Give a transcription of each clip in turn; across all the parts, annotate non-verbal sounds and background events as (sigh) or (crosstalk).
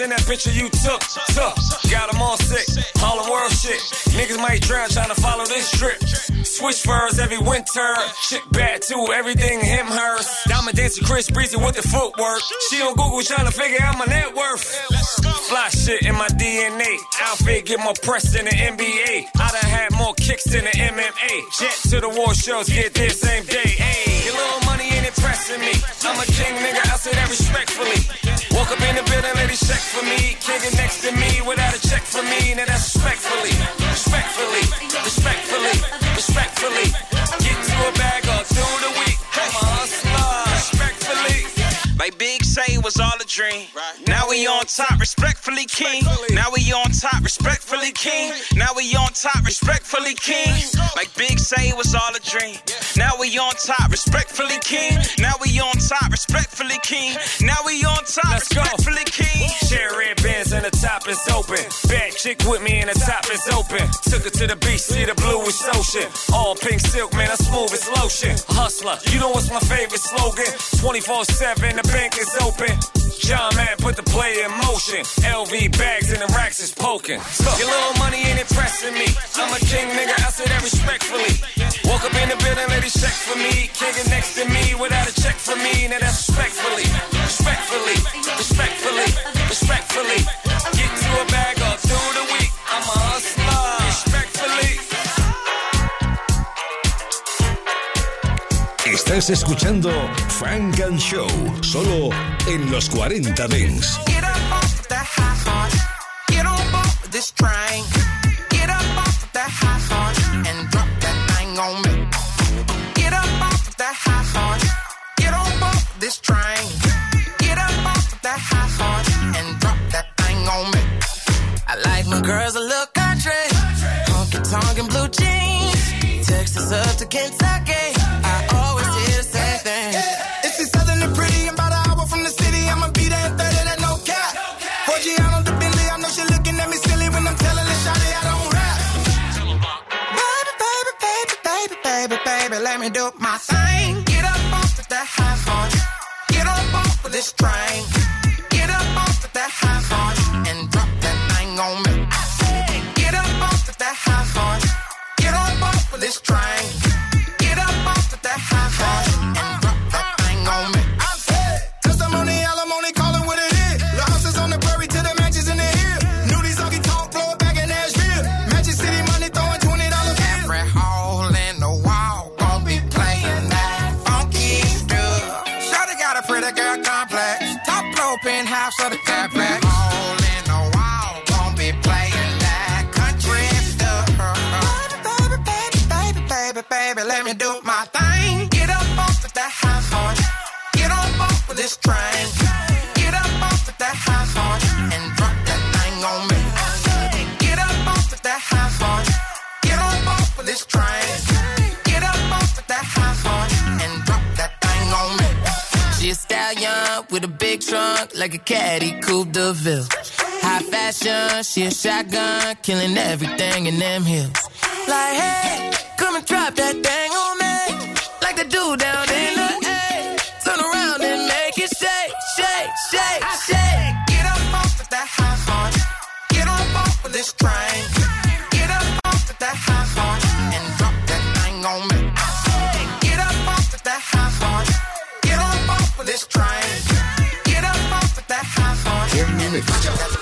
in that picture you took. Took, got them all sick, all the world shit. Niggas might drown trying to follow this drip. Switch furs every winter, shit bad too, everything him, hers. Diamond dancer Chris Breezy with the footwork. She on Google trying to figure out my net worth. Fly shit in my DNA. Outfit get more press than the NBA. I done had more kicks than the MMA. Jet to the war shows, get there same day. Hey, your little money ain't impressing me. I'm a king, nigga. I say that respectfully. In the building, ladies check for me. King is next to me without a check for me. Now that's respectfully, respectfully, respectfully, respectfully. Get to a bag up through the week. I'm a hustler, respectfully. Like Big say it was all a dream. Now we on top, respectfully king. Now we on top, respectfully king. Now we on top, respectfully king. Like Big say it was all a dream. Now we on top, respectfully king. Now we on top, respectfully king. Now we on top, respectfully king. Share red bands and the top is open. Bad chick with me and the top is open. Took her to the beach, see the bluish ocean. All pink silk, man, I'm smooth as lotion. Hustler, you know what's my favorite slogan? 24 7, the bank is open. John man put the play in motion. LV bags and the racks is poking. Your little money ain't impressing me. I'm a king, nigga, I say that respectfully. Woke up in the building, ladies check for me. King is next to me without a check for me. Now that's respectfully, respectfully, respectfully, respectfully. Get to a bag up through the week. I'm a hustler, Estás escuchando Frank and Show, solo en los 40 Dents. Get up off the high horse. Get on board this train. Get up off the high horse and drop that thing on me. Get up off the high horse. Get on board this train. Get up off the high horse and drop that thing on me. I like my girls a little country. Honky tonk and blue jeans. Texas up to Kentucky. I thing. If she's southern and pretty, I'm about an hour from the city. I'ma be there in 30, that no cap. Forgiato the Bentley, I know she looking at me silly when I'm telling her shawty I don't rap. Baby, baby, baby, baby, baby, baby, let me do my thing. Get up off of that high horse. Get on board with this train. Get up off of that high horse and drop that thing on me. Get up off of that high horse. Get on board with this train. Of the fabric. Hole in won't be playing that country stuff. Baby, baby, baby, baby, baby, let me do my thing. Get up off of that high horse. Get on board with this train. Trunk like a caddy coupe de ville. High fashion, she a shotgun, killing everything in them hills. Like, hey, come and drop that thing on me. Like the dude down in the A. Turn around and make it shake, shake, shake, shake. Get up off of that high horse. Get on board with this train. Get up off of that high horse and drop that thing on me. Get up off of that high horse. Get on board with this train. Horse and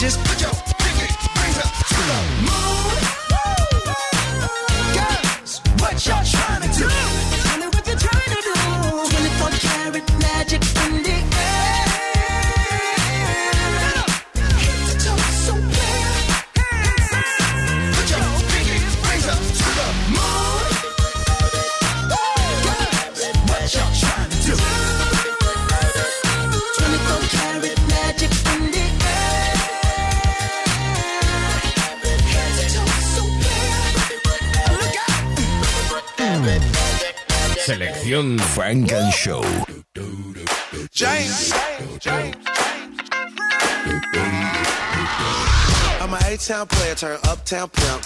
just Funk and Show. James. James. James. I'm an A-town player turned uptown pimp.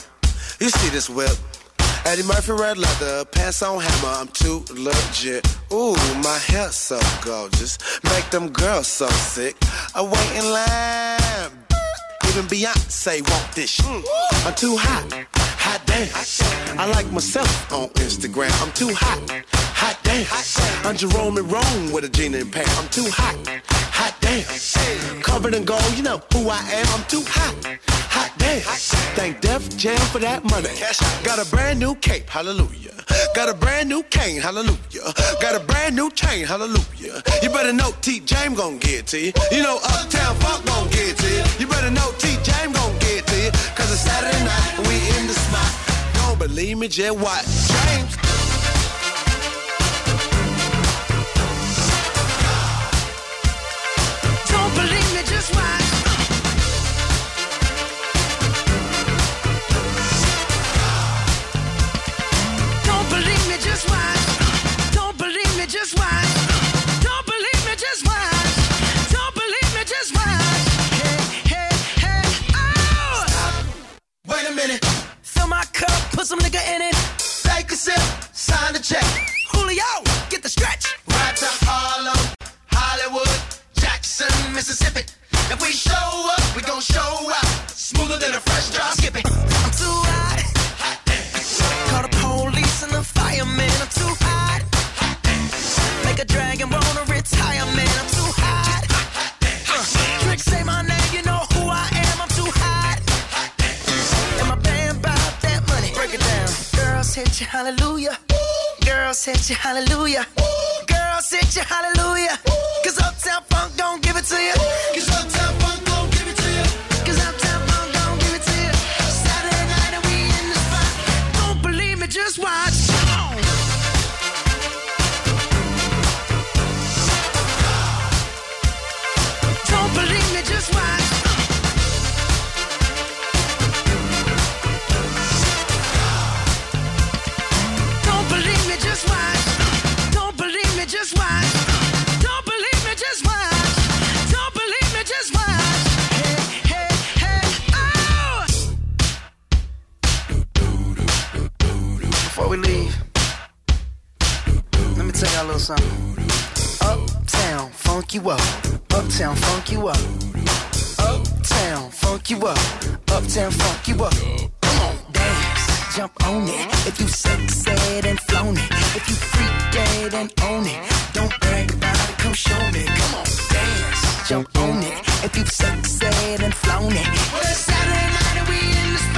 You see this whip. Eddie Murphy red leather, pants on hammer, I'm too legit. Ooh, my hair so gorgeous, make them girls so sick. I wait in line, even Beyonce want this. I'm too hot hot damn. I like myself on Instagram. I'm too hot, hot damn. I'm Jerome and Rome with a Gina and Pam. I'm too hot, hot damn. Covered in gold, you know who I am. I'm too hot, hot damn. Thank Def Jam for that money. Got a brand new cape, hallelujah. Got a brand new cane, hallelujah. Got a brand new chain, hallelujah. You better know T. James gon' get to you. You know Uptown Funk gon' get to you. You better know T. James gon' get to you. Cause it's Saturday night image and what? James. Hallelujah. funk you up. Uptown funk you up. Uptown funk you up. Uptown funk you up. Come on, dance, jump on it. If you sexed and flown it, if you freak dead and own it, don't brag about it. Come show me. Come on, dance, jump on it. If you sexed and flown it, well it's Saturday night and we in the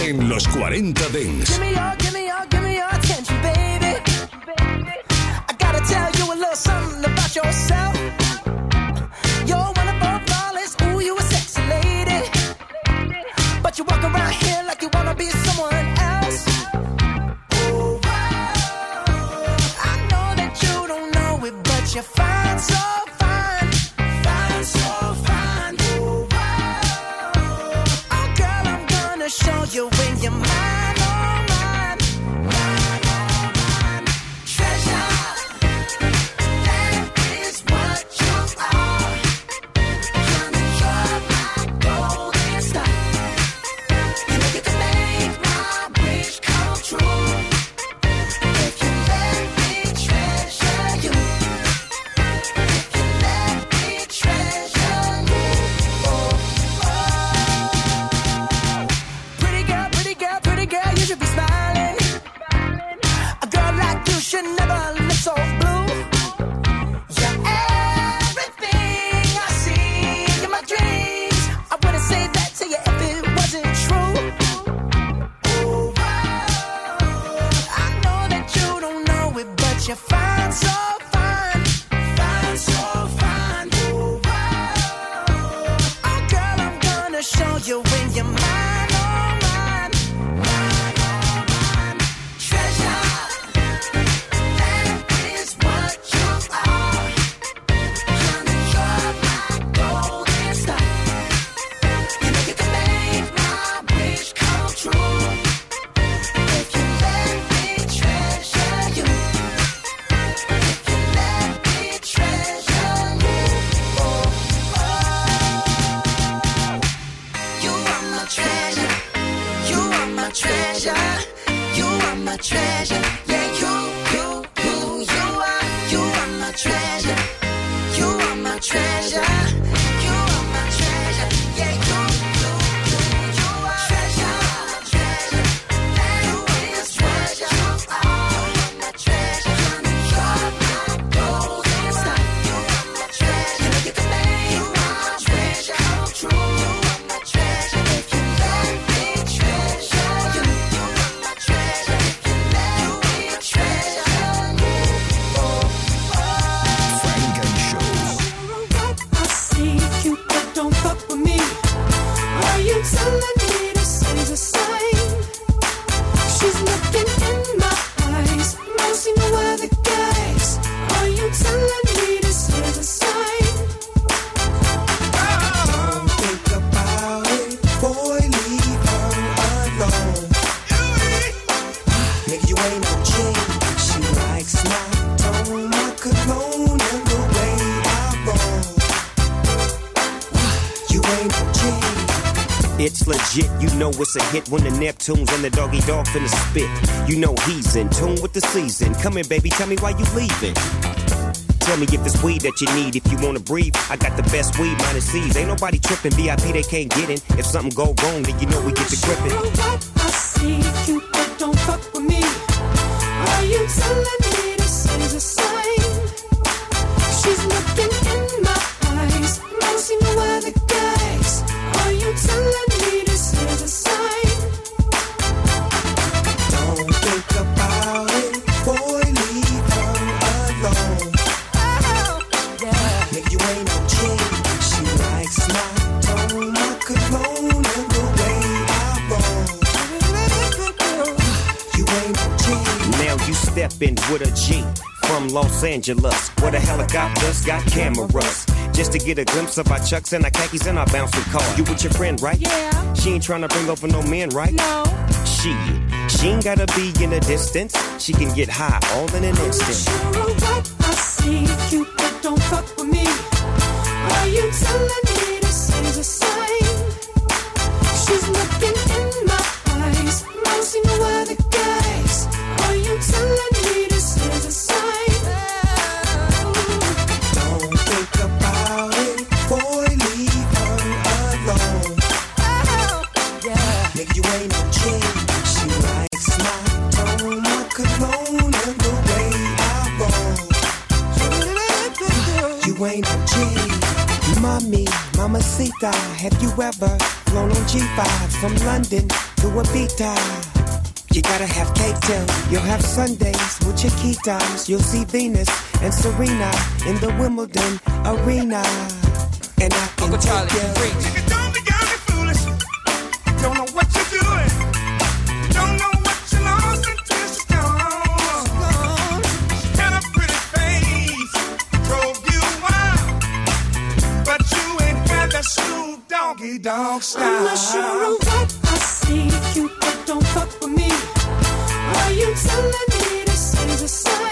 en los 40 Dents. A hit when the Neptune's and the doggy dog finna spit. You know he's in tune with the season. Come here, baby, tell me why you leaving. Tell me if it's weed that you need. If you wanna breathe, I got the best weed minus C's. Ain't nobody tripping. VIP they can't get in. If something go wrong, then you know we get to gripping. Angeles, where the helicopters got cameras. Just to get a glimpse of our chucks and our khakis and our bouncy car. You with your friend, right? Yeah. She ain't trying to bring over no men, right? No. She, she ain't gotta be in the distance. She can get high all in an instant. I'm sure what I see, Cupid, don't fuck with me. Are you telling me this is a sign? She's not from London to Ibiza. You gotta have cake too. You'll have Sundays with Chiquitas. You'll see Venus and Serena in the Wimbledon arena. And I can Uncle Charlie, take you. dog style. Unless you're a what I see, you don't fuck with me. Why you telling me to stay the same?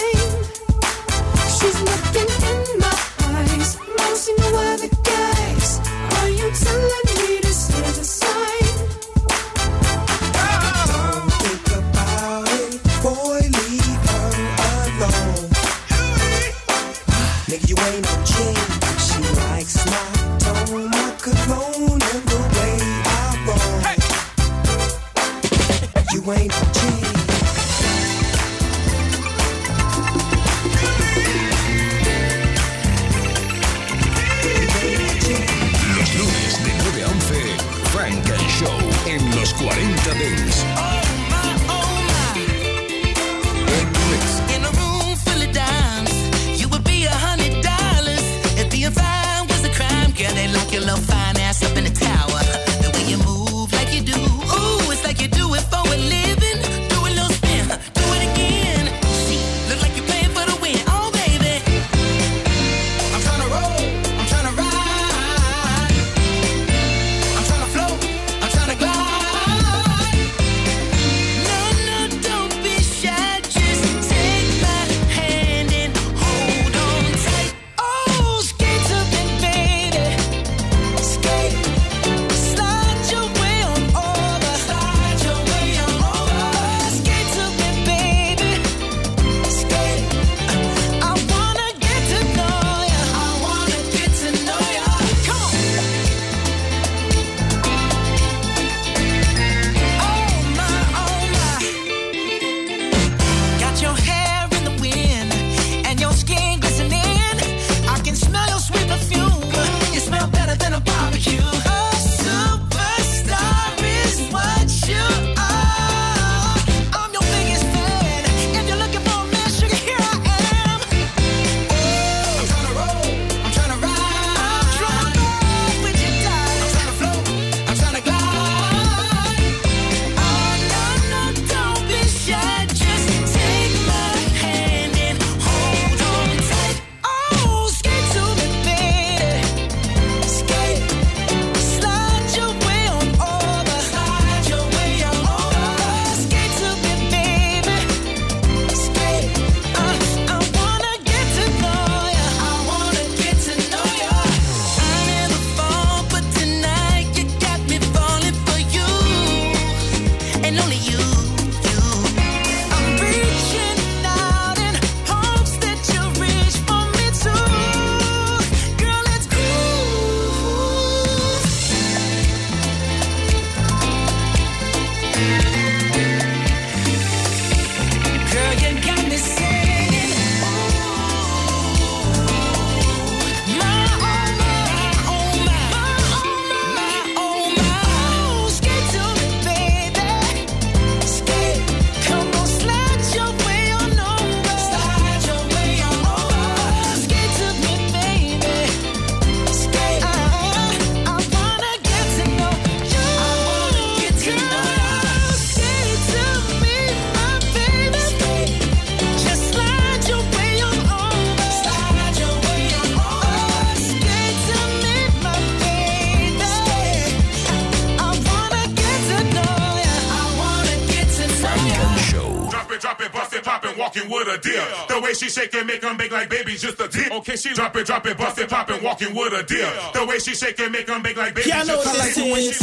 Walking with a deal. The way she shake it, make 'em bake like babies, just a deal. Okay, she drop it, drop it, bust it, pop it, walking with a deal. The way she shake it, make 'em bake like babies, Yeah, I know just what a this deal. is.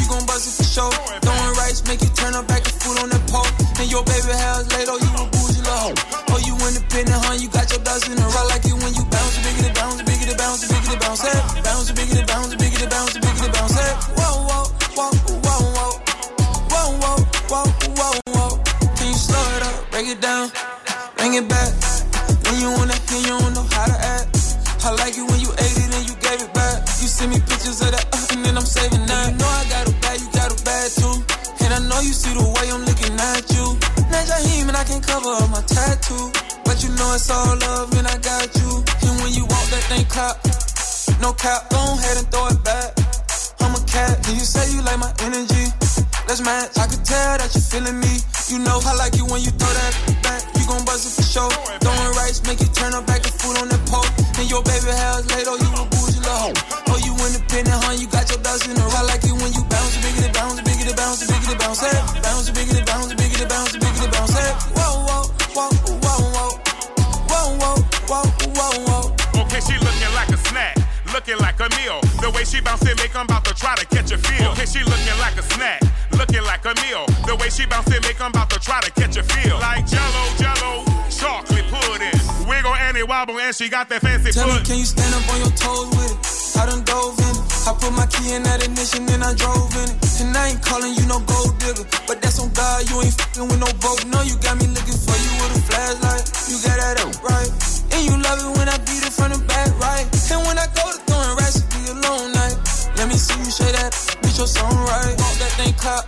You gon' buzz it for sure. Throwing rice, make you turn up back and food on that pole. And your baby house late, oh, you a bougie little hoe. Oh, you independent, huh? You got your ducks in a row like it when you bounce, biggity bounce, biggity bounce, biggity bounce, hey. Bounce, biggity bounce, biggity bounce, biggity bounce, hey. Whoa, whoa, whoa, whoa, whoa. Whoa, whoa, whoa, whoa, whoa. Can you slow it up, break it down, bring it back? When you on that, then you don't know how to act. I like it when you ate it and you gave it back. You send me pictures of that, up and then I'm saving that. You know I got a bad, you got a bad too. And I know you see the way I'm looking at you. Najahim and I can cover up my tattoo. But you know it's all love and I got you. And when you walk that thing clap, no cap, go ahead and throw it back. I'm a cat, and you say you like my energy. That's mad. I can tell that you're feeling me. You know I like you when you throw that back. You gon' buzz it for sure. Throwing rice, make you turn up back the food on that pole. And your baby hell's laid oh, you a bougie little hoe. Oh, you independent, huh? You got your best in the Or I like it when you bounce, bigger it bounce, bigger it bounce, bigger it bounce, hey. Bounce, bigger it bounce, bigger it bounce, bigger it bounce, hey. Whoa, whoa, whoa, whoa, whoa. Whoa, whoa, whoa, whoa, whoa. Okay, she looking like a snack looking like a meal. The way she bouncing, make I'm about to try to catch a feel. Okay, she looking like a snack looking like a meal. The way she bounce it, make 'em about to try to catch a feel. Like Jello, Jello, chocolate pudding, wiggle and it wobble, and she got that fancy Tell me, can you stand up on your toes with it? I done dove in it. I put my key in that ignition and I drove in it. And I ain't calling you no gold digger, but that's on God. You ain't fucking with no broke. No, you got me looking for you with a flashlight. You got that up right, and you love it when I beat it from the back right. Your song right. Walk that thing clap,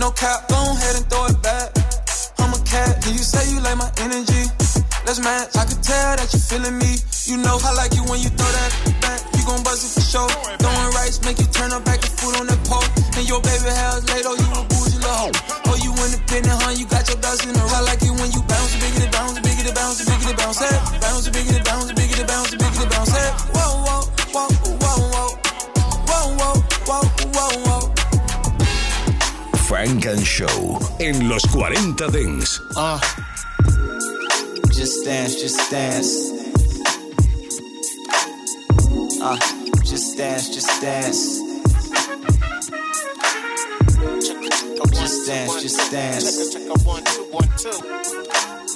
no cap, go ahead and throw it back. I'm a cat, and you say you like my energy. Let's match. I can tell that you're feeling me. You know I like you when you throw that back. You gon' buzz it for sure. Throwing rice, make you turn up back and food on that pole. And your baby house late, oh you a bougie little hoe. Oh you independent, huh? You got your ducks in a row. I like it when you bounce, biggity bounce, biggity bounce, biggity bounce, hey. Bounce, biggity bounce, biggity bounce, biggity bounce, hey. Whoa, whoa, Funk and Show en los 40 Dance. Uh, just dance, just dance. Uh, just dance, just dance. Just dance, just dance.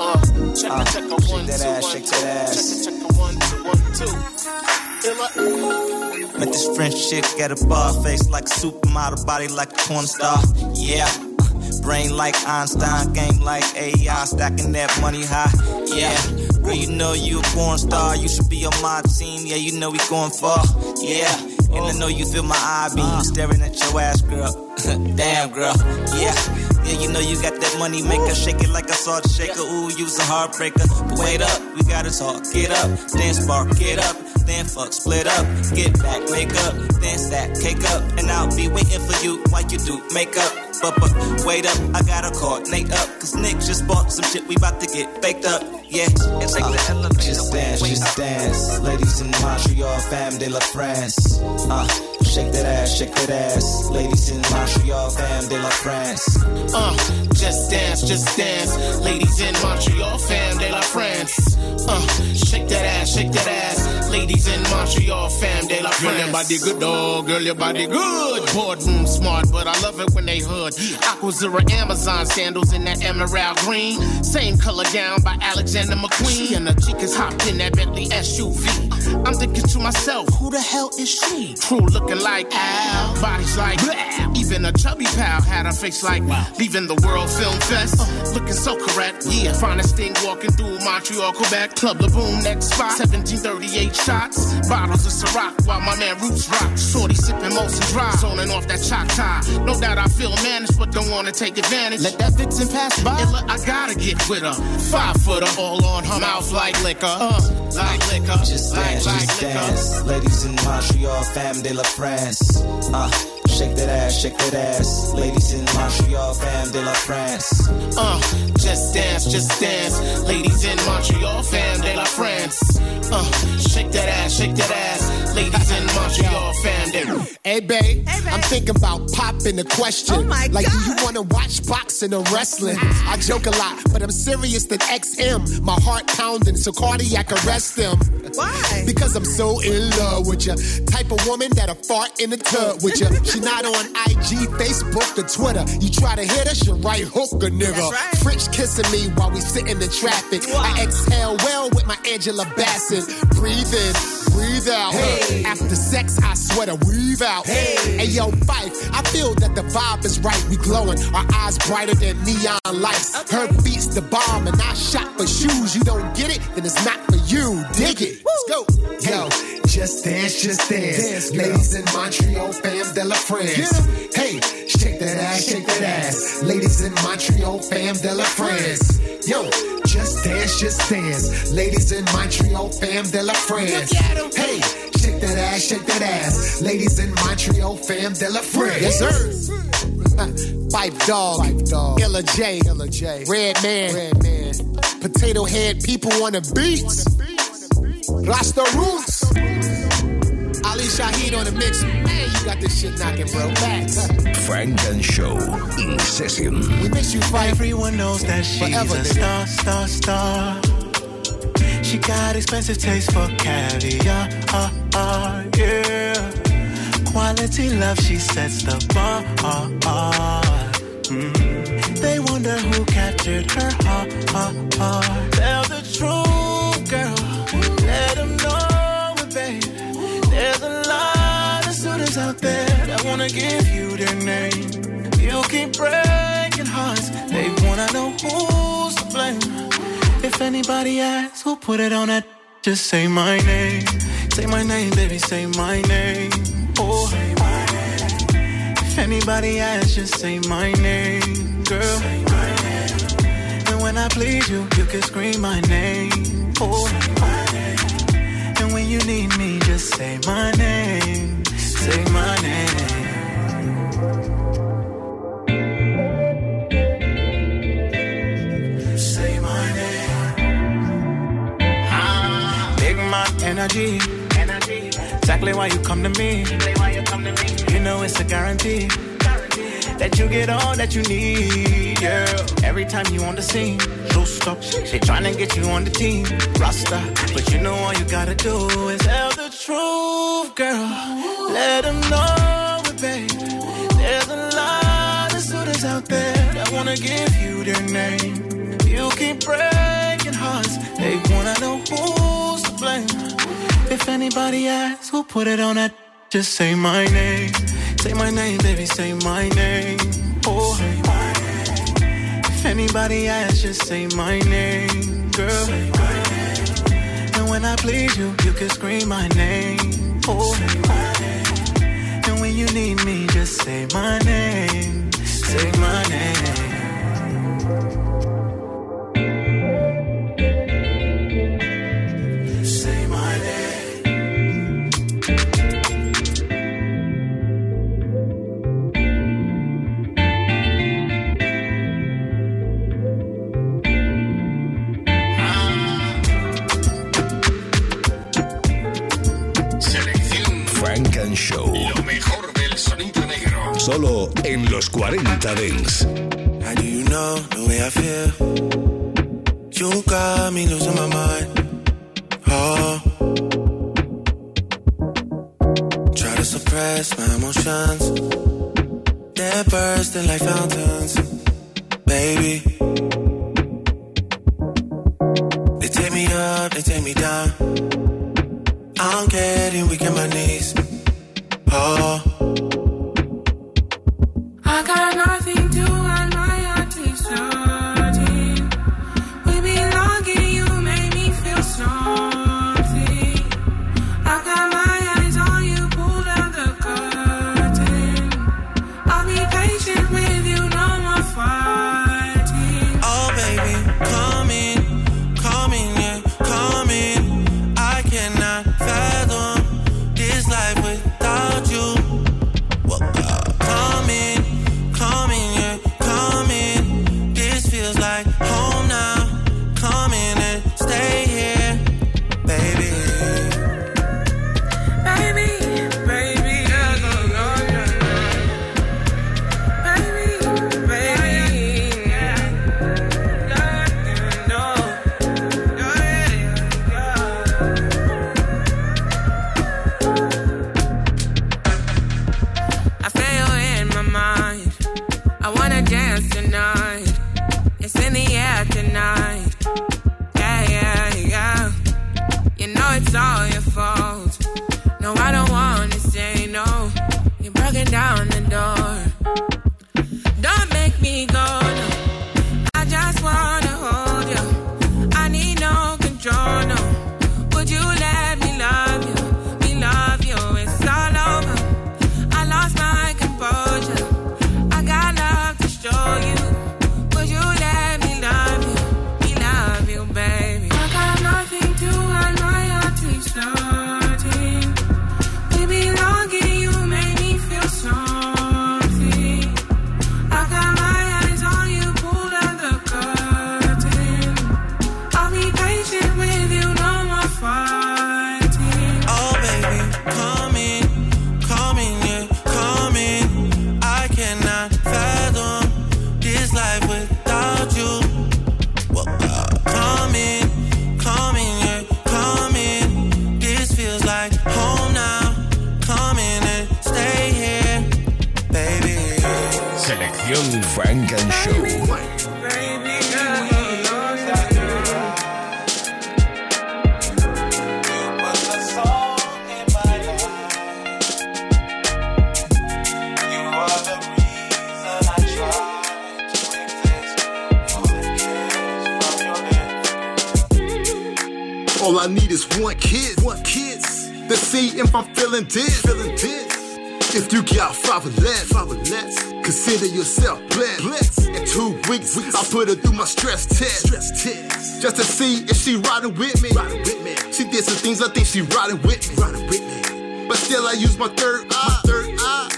Uh, shake that ass, shake that ass. Met this French chick at a bar, face like a supermodel, body like a porn star. Yeah. Brain like Einstein, game like AI, stacking that money high. Yeah, girl, you know you a porn star. You should be on my team. Yeah, you know we going far. Yeah, and I know you feel my eye beam staring at your ass, girl. (laughs) Damn, girl. Yeah. Yeah, you know you got that money maker, shake it like a salt shaker. Ooh, you's a heartbreaker. But wait up, we gotta talk. Get up, dance bar, get up, then fuck, split up, get back, make up, then stack, cake up, and I'll be waiting for you while you do makeup. But, but wait up, I gotta coordinate up, cause Nick just bought some shit, we about to get baked up. Yeah, it's like the elevator. Just dance, just dance. Ladies in Montreal, fam de la France. Uh, shake that ass, shake that ass. Ladies in Montreal, fam de la France. Uh, just dance, just dance. Ladies in Montreal, fam de la France. Uh, shake that ass, shake that ass. Ladies in Montreal, fam de la France. Girl, your body good, dog. Girl, your body good. Boardroom smart, but I love it when they hood. Aquazzura Amazon sandals in that emerald green. Same color gown by Alexander McQueen. She and the chicas hopped in that Bentley SUV. I'm thinking to myself, who the hell is she? True looking like Al, bodies like bleh. Even a chubby pal had a face like leaving the World Film Fest. looking so correct, yeah. Finest thing walking through Montreal, Quebec. Club the boom, next spot. 1738 shots. Bottles of Ciroc while my man Roots rock. Shorty sipping Molson Dry, zoning off that Choctaw. No doubt I feel managed, but don't wanna take advantage. Let that vixen pass by. Illa, I gotta get with her. Five footer, all on her mouth like liquor. Uh, like liquor. Just dance, like, just like dance. Ladies in Montreal, fam de la France. Uh, shake that ass, shake that ass. Ladies in Montreal, fam de la France. Uh, just dance, just dance. Ladies in Montreal, fam de la France. Uh, shake that ass, shake that ass. Ladies in Montreal, fam, they Hey, babe, I'm thinking about popping the question. Oh my like, do you wanna watch boxing or wrestling? I joke a lot, but I'm serious than XM. My heart pounding, so cardiac arrest them. Why? Because I'm so in love with you. Type of woman that'll fart in the tub with you. She not on IG, Facebook, or Twitter. You try to hit her, she right hook a nigga. Right. French kissing me while we sitting in the traffic. I exhale well with my Angela Bassett. Breathe in, breathe out. After sex, I sweat a weave out. Hey. yo, Fife, I feel that the vibe is right. We glowing, our eyes brighter than neon lights. Her beats the bomb, and I shot for shoes. You don't get it, then it's not for you. Dig it. Let's go. Yo, just dance, just dance. dance Ladies in Montreal, fam de la France. Hey, shake that ass, shake that ass. Ladies in Montreal, fam de la France. Yo, just dance, just dance. Ladies in Montreal, fam de la France. Hey, shake that ass, shake that ass. Ladies in Montreal, fam de la France. Yes, sir. Pipe dog, Illa J, Illa J, Red Man, Red Man, Potato Head, people on the beats, Rasta Roots, Ali Shaheed on the mix. Man, you got this shit knocking, bro. Facts. Funk and Show in session. We miss you, Phife. Everyone knows that she's Forever, a nigga. star, star, star. She got expensive taste for caviar, uh, uh, yeah. Quality love, she sets the bar. Mm. They wonder who captured her heart. Tell the truth, there that wanna give you their name. You keep breaking hearts. They wanna know who's to blame. If anybody asks who put it on that, just say my name. Say my name, baby, say my name. Oh, say my name. If anybody asks, just say my name, girl. Say my name. And when I please you, you can scream my name. Oh, say my name. And when you need me, just say my name. Say my name. Say my name. Ah, big my energy. Exactly why you come to me. You know it's a guarantee that you get all that you need. Yeah. Every time you on the scene, stop. They tryna get you on the team, Rasta. But you know all you gotta do is tell the truth, girl. Let them know it, babe. There's a lot of suitors out there that wanna give you their name. You keep breaking hearts. They wanna know who's to blame. If anybody asks who put it on that, just say my name. Say my name, baby, say my name. Oh, say my name. If anybody asks, just say my name, girl. My name. And when I please you, you can scream my name. Oh, my name. And when you need me, just say my name. Say my name. Solo en los 40 Dance. Do you know the way I feel? You got me losing my mind. Oh. Try to suppress my emotions. They're bursting like fountains. Baby. They take me up, they take me down. I'm getting weak in my knees. Oh. Put her through my stress test, stress test, just to see if she riding with me. Riding with me. She did some things I think she riding with me. Riding with me. But still, I use my third eye. My third eye.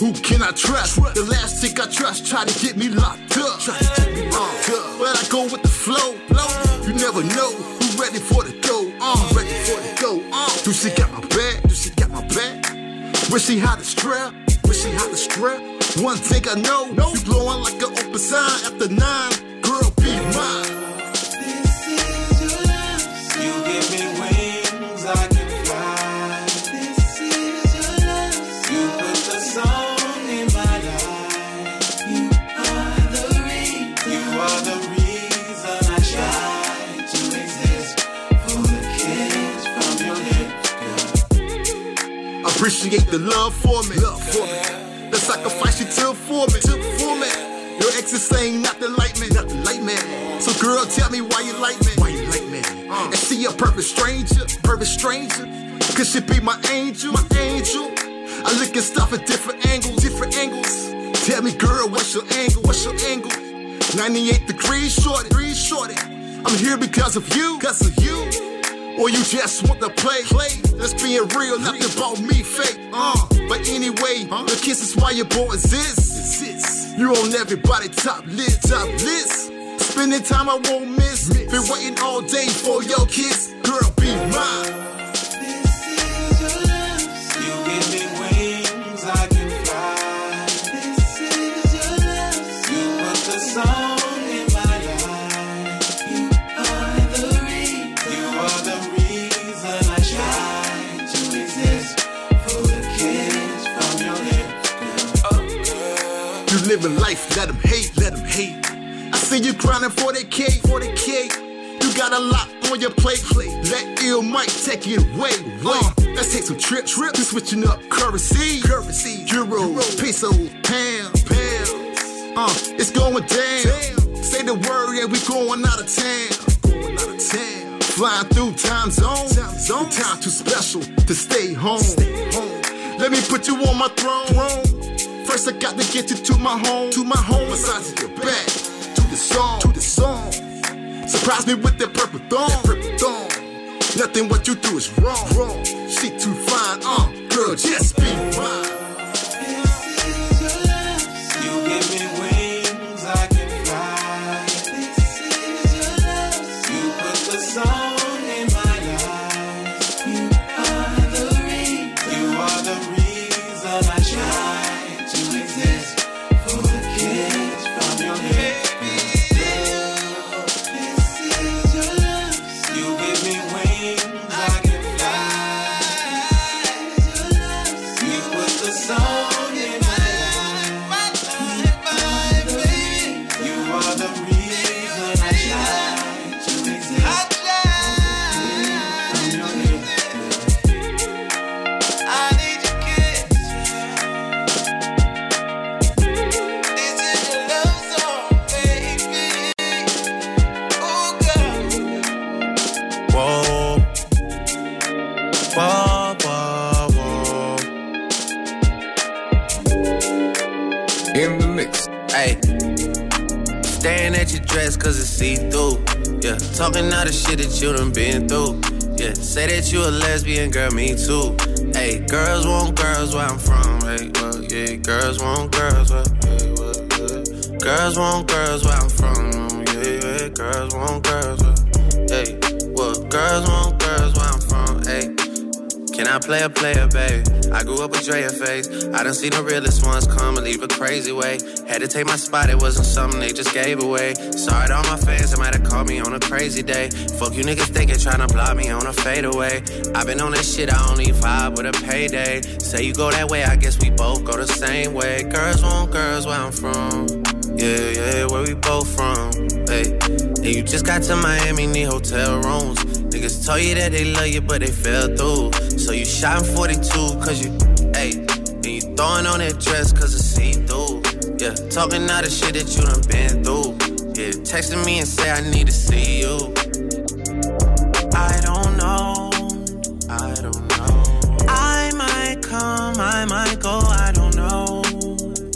Who can I trust? The last chick I trust tried to get me locked up. Try to get me locked up. But I go with the flow. You never know who ready for the go. Uh, ready for the go. Uh, do she got my back? Do she got my back? Wish she had a strap. One thing I know, you blowing like an open sign after nine. Girl, be mine. This is your love. You give me wings, I can fly. This is your love. You put the song in my life. You are the reason. You are the reason I try to exist. For the kiss from your lips, Appreciate the love for me. Love for me. The sacrifice you took for me. Took for me. Your ex is saying nothing like me. Nothing like me. So girl, tell me why you like me. Why you like me? Uh. And she a perfect stranger. Perfect stranger. Cause she be my angel. My angel. I look at stuff at different angles. Different angles. Tell me, girl, what's your angle? What's your angle? 98 degrees shorty. Degrees shorty. I'm here because of you. Because of you. Or you just want to play? Play. Let's be real, nothing about me fake. Uh, but anyway, the kiss is why your boy exists. You on everybody top list, top list. Spending time I won't miss. Been waiting all day for your kiss. Girl, be mine. Living life, let them hate, let them hate. I see you grinding for that cake, for that cake. You got a lot on your plate. Let ill Mike take it away. Uh, let's take some trips. Trips. We switching up currency, currency, euro, euro. peso, pound, pounds. Uh, it's going down. Say the word, yeah, we going out of town. Going out of town. Flying through time zones. Time zone. Time too special to stay home. Stay home. Let me put you on my throne. First, I got to get you to my home. To my home, Besides your back. To the song. To the song. Surprise me with that purple thong. That purple thong. Nothing what you do is wrong. Wrong. She too fine. Uh, girl, just be mine. I done seen the realest ones come and leave a crazy way. Had to take my spot, it wasn't something they just gave away. Sorry to all my fans, they might have called me on a crazy day. Fuck you niggas thinking, tryna block me on a fadeaway. i been on this shit, I only vibe with a payday. Say you go that way, I guess we both go the same way. Girls want girls where I'm from. Yeah, yeah, where we both from. Hey, and you just got to Miami, need hotel rooms. Niggas told you that they love you, but they fell through. So you shot in 42, cause you throwing on that dress, cause it's see through. Yeah, talking all the shit that you done been through. Yeah, texting me and say I need to see you. I don't know. I don't know. I might come, I might go. I don't know.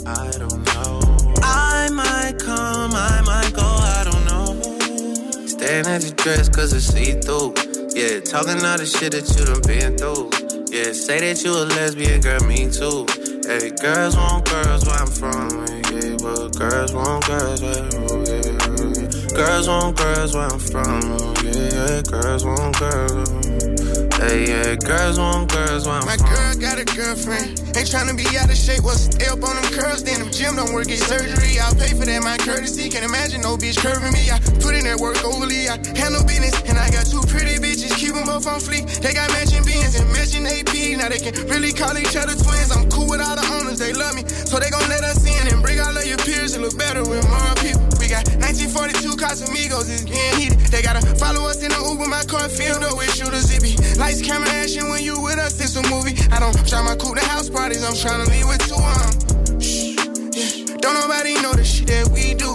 I don't know. I might come, I might go. I don't know. Staring at your dress cause it's see through. Yeah, talking all the shit that you done been through. Yeah, say that you a lesbian, girl, me too. Hey, girls want girls where I'm from. Yeah, but girls want girls where oh, yeah. Girls want girls where I'm from. Yeah, girls want girls. Hey, yeah, girls want girls want. My girl got a girlfriend. Ain't tryna be out of shape. What's stay up on them curls? Then if gym don't work, get surgery. I'll pay for that, my courtesy. Can't imagine no bitch curving me. I put in that work overly. I handle business. And I got two pretty bitches. Keep them both on fleek. They got matching beans and matching AP. Now they can really call each other twins. I'm cool with all the owners. They love me. So they gon' let us in and bring all of your peers and look better with more people. We got 1942 Casamigos. It's getting heated. They gotta follow us in the Uber. My car filled up with shooters. It be lights, camera, action. When you with us, it's a movie. I don't try my cool to house parties. I'm trying to leave with two um. Shh, yeah. Don't nobody know the shit that we do.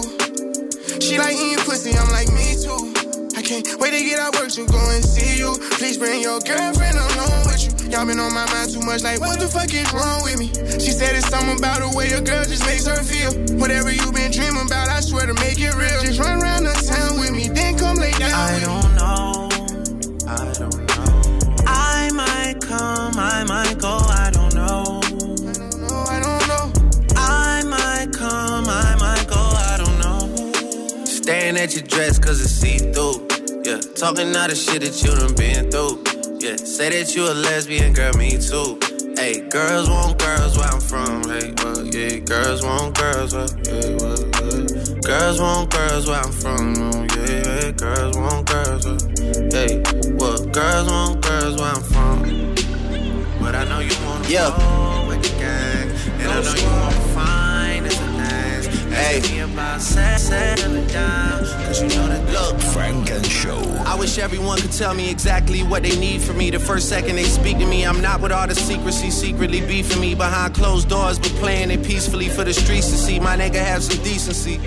She like eating pussy. I'm like me too. I can't wait to get out work to go and see you. Please bring your girlfriend along. Y'all been on my mind too much. Like what the fuck is wrong with me? She said it's something about the way a girl just makes her feel. Whatever you been dreaming about, I swear to make it real. Just run around the town with me, then come lay down I don't know. I don't know. I might come, I might go. I don't know. I don't know. I might come, I might go. I don't know. Staring at your dress cause it's see through. Yeah, talking all the shit that you done been through. Yeah, say that you a lesbian, girl, me too. Hey, girls want girls where I'm from. Hey, well, yeah, girls want girls where, yeah, well, yeah. Girls want girls where I'm from. Oh, yeah, yeah, girls want girls where, hey, well, girls want girls where I'm from. But I know you wanna Yeah. with the gang, and I know you wanna look. Funk and Show. I wish everyone could tell me exactly what they need from me. The first second they speak to me, I'm not with all the secrecy, secretly beefing me behind closed doors, but playing it peacefully for the streets to see. My nigga have some decency.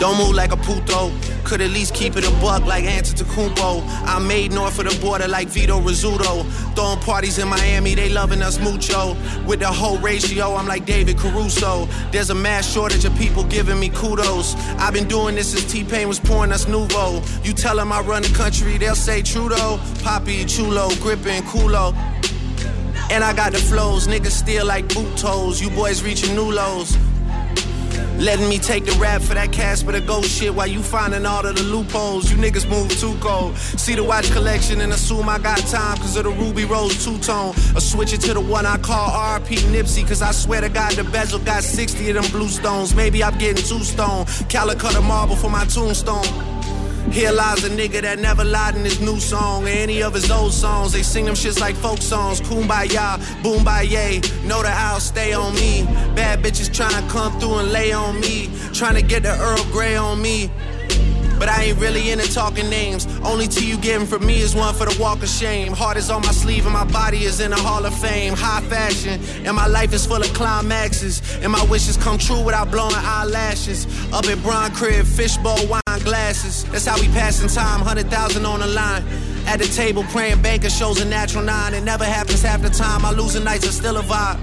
Don't move like a puto. Could at least keep it a buck like Antetokounmpo. I'm made north of the border like Vito Rizzuto. Throwing parties in Miami, they loving us mucho. With the whole ratio, I'm like David Caruso. There's a mass shortage of people giving me kudos. I've been doing this since T-Pain was pouring us Nuvo. You tell them I run the country, they'll say Trudeau. Poppy, Chulo, gripping, culo. And I got the flows, niggas still like boot toes. You boys reaching new lows. Letting me take the rap for that Casper the ghost shit while you finding all of the loopholes. You niggas move too cold. See the watch collection and assume I got time cause of the Ruby Rose two tone. Or switch it to the one I call RP Nipsey cause I swear to God the bezel got 60 of them blue stones. Maybe I'm getting two stone. Calacatta a marble for my tombstone. Here lies a nigga that never lied in his new song or any of his old songs. They sing them shits like folk songs. Kumbaya, boom baye. Know that I'll stay on me. Bad bitches tryna come through and lay on me. Tryna get the Earl Grey on me. But I ain't really into talking names. Only tea you getting from me is one for the walk of shame. Heart is on my sleeve and my body is in the hall of fame. High fashion, and my life is full of climaxes. And my wishes come true without blowing eyelashes. Up at Bron Crib, fishbowl wine glasses. That's how we passing time, 100,000 on the line. At the table praying banker shows a natural nine. It never happens half the time. My losing nights are still a vibe.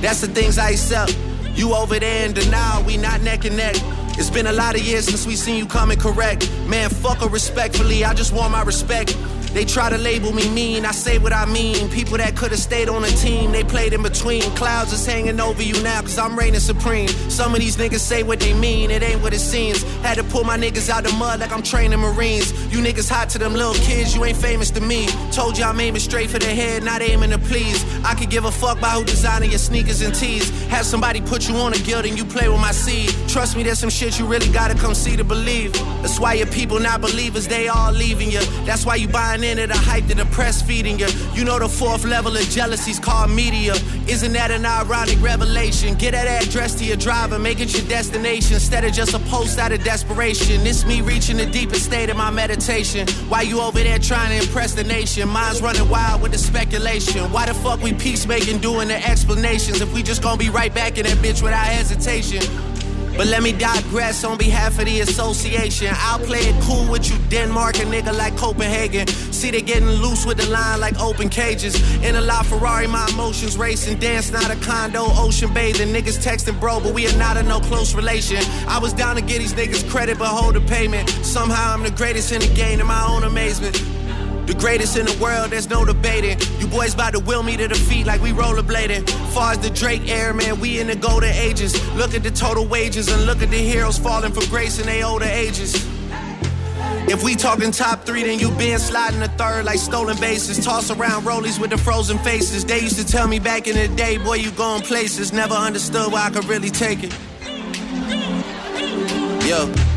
That's the things I accept. You over there in denial, we not neck and neck. It's been a lot of years since we seen you coming correct. Man, fuck her respectfully, I just want my respect. They try to label me mean, I say what I mean. People that could have stayed on the team, they played in between. Clouds is hanging over you now, cause I'm reigning supreme. Some of these niggas say what they mean, it ain't what it seems. Had to pull my niggas out the mud like I'm training Marines. You niggas hot to them little kids, you ain't famous to me. Told you I'm aiming straight for the head, not aiming to please. I could give a fuck about who designing your sneakers and tees. Have somebody put you on a guild and you play with my seed. Trust me, there's some shit you really gotta come see to believe. That's why your people not believers, they all leaving you. That's why you buying into the hype that the press feeding you. You know the fourth level of jealousy's called media. Isn't that an ironic revelation? Get that address to your driver, make it your destination instead of just a post out of desperation. It's me reaching the deepest state of my meditation. Why you over there trying to impress the nation? Mine's running wild with the speculation. Why the fuck we peacemaking doing the explanations if we just gonna be right back in that bitch without hesitation? But let me digress on behalf of the association. I'll play it cool with you, Denmark, a nigga like Copenhagen. See, they getting loose with the line like open cages. In a La Ferrari, my emotions racing. Dance, not a condo, ocean bathing. Niggas texting, bro, but we are not in no close relation. I was down to get these niggas credit, but hold the payment. Somehow I'm the greatest in the game, in my own amazement. The greatest in the world, there's no debating. You boys about to will me to defeat like we rollerblading. Far as the Drake era, man, we in the golden ages. Look at the total wages and look at the heroes falling from grace in their older ages. If we talking top three, then you been sliding the third like stolen bases. Toss around rollies with the frozen faces. They used to tell me back in the day, boy, you going places. Never understood why I could really take it. Yo.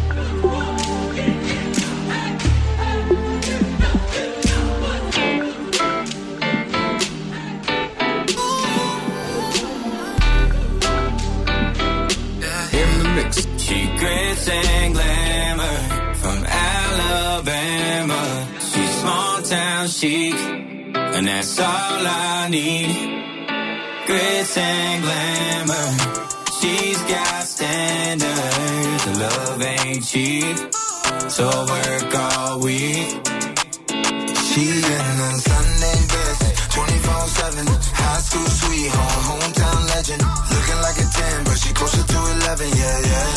Chic, and that's all I need. Grits and glamour. She's got standards. Love ain't cheap, so work all week. She in a Sunday best, 24-7. High school sweetheart, hometown legend. Looking like a 10, but she closer to 11, yeah, yeah.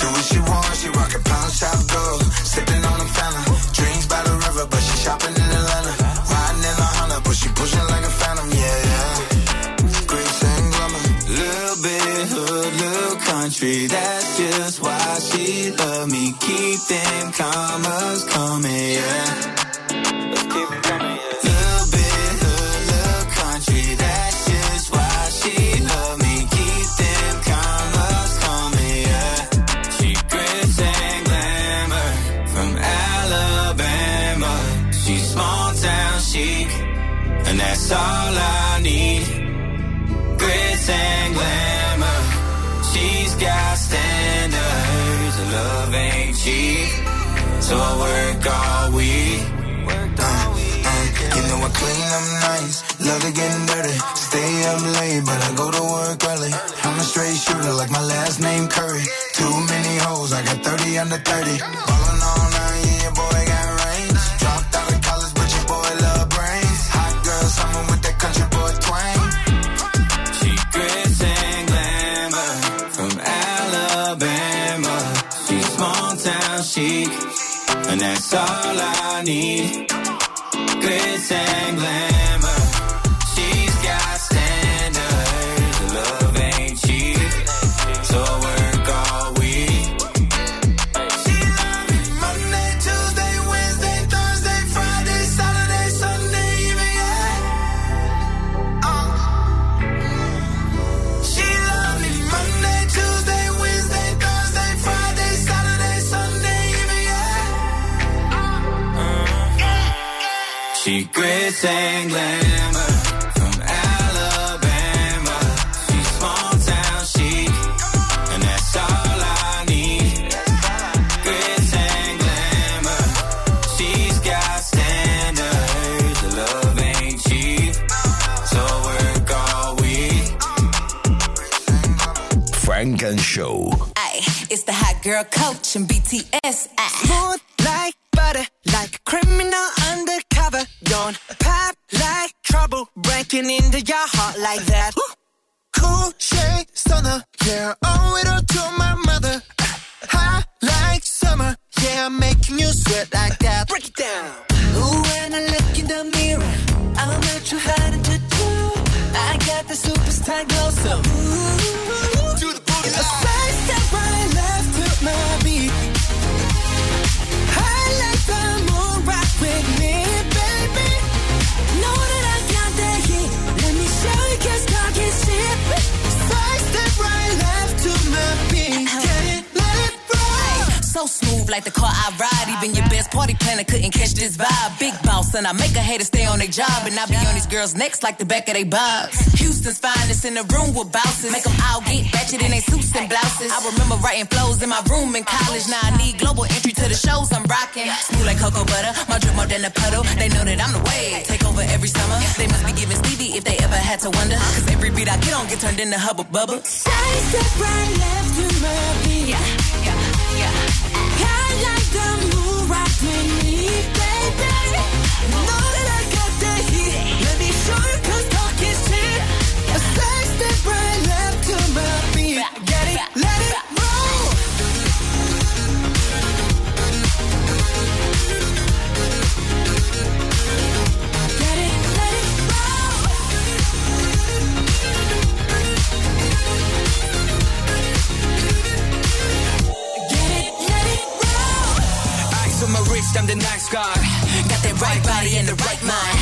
Do what she want, she rockin' pound shop girl. Sipping on a fountain. Drinks by the river, but she shopping Keep them commas coming, yeah. So I work all week. You know I clean up nice, love to get dirty. Stay up late, but I go to work early. I'm a straight shooter, like my last name Curry. Too many hoes, I got 30 under 30. Ballin' all hot coach and BTS. like the car I ride. Even your best party planner couldn't catch this vibe. Big boss, and I make a hater stay on their job. And I be on these girls' necks like the back of their bobs. Houston's finest in the room with bouncers. Make them all get ratchet in their suits and blouses. I remember writing flows in my room in college. Now I need global entry to the shows I'm rocking. Smooth like cocoa butter, my drip more than a puddle. They know that I'm the way. Take over every summer. They must be giving Stevie if they ever had to wonder. Cause every beat I get on get turned into hubba bubba. Side step right left to my beat. Yeah, yeah, yeah the moon rocks with me, baby. No. bitch, I'm the nice guy. Got the right body and the right mind.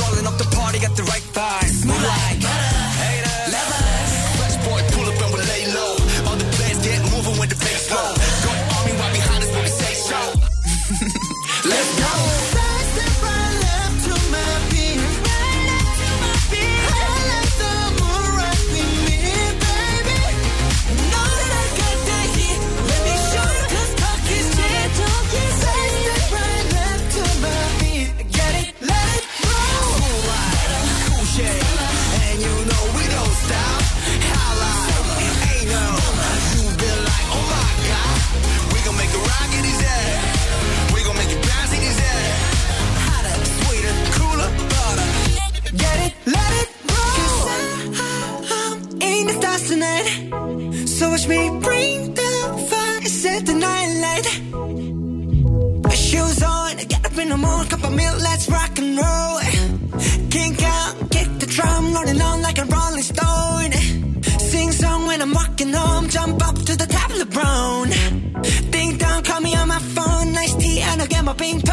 Rolling up the party, got the right vibe. Moonlight. shopping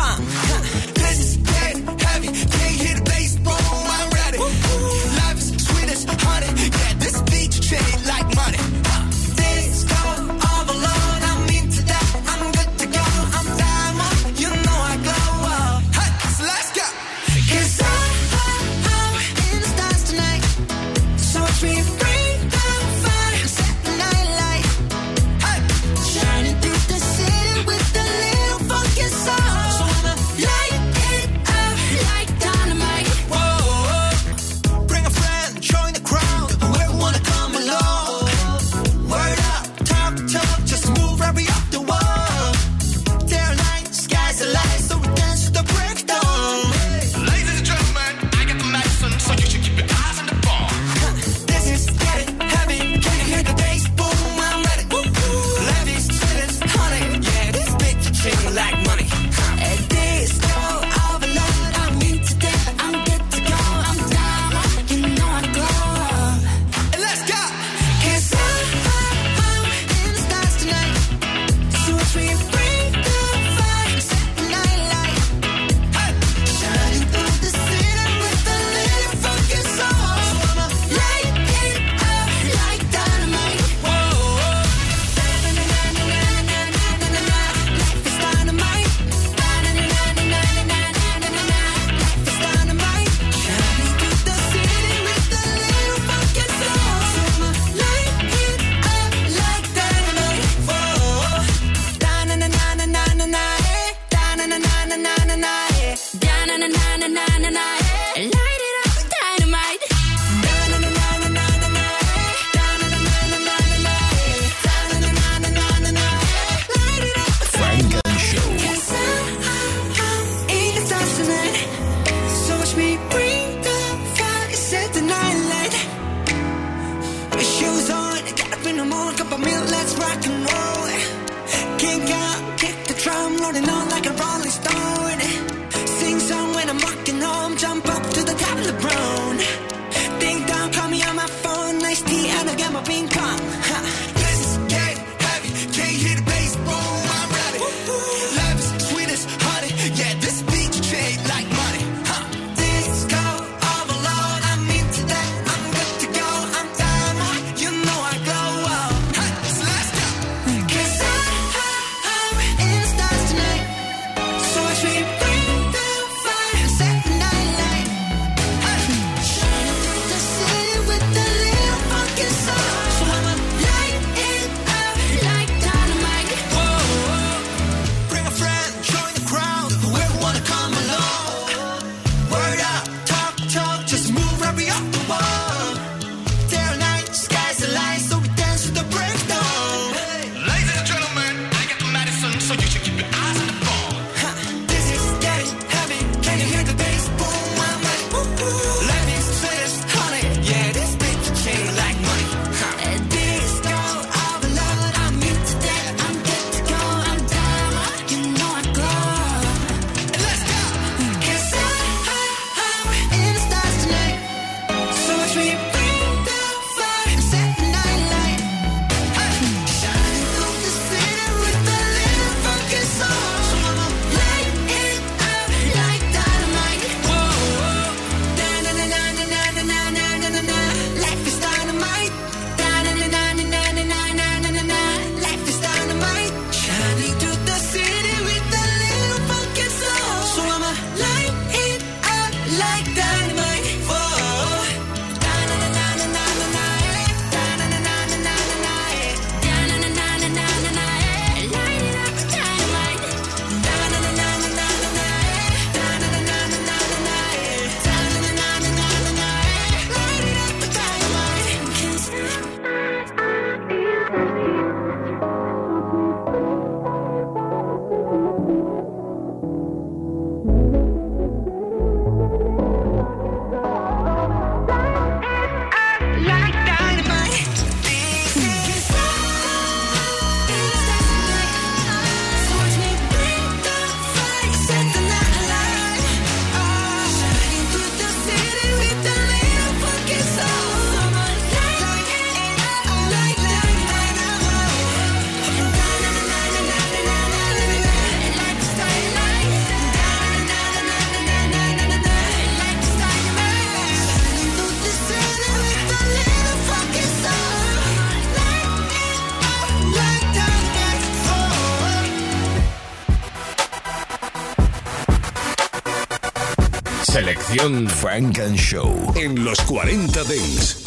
you keep your eyes presentación Frank and Show en los 40 Dents.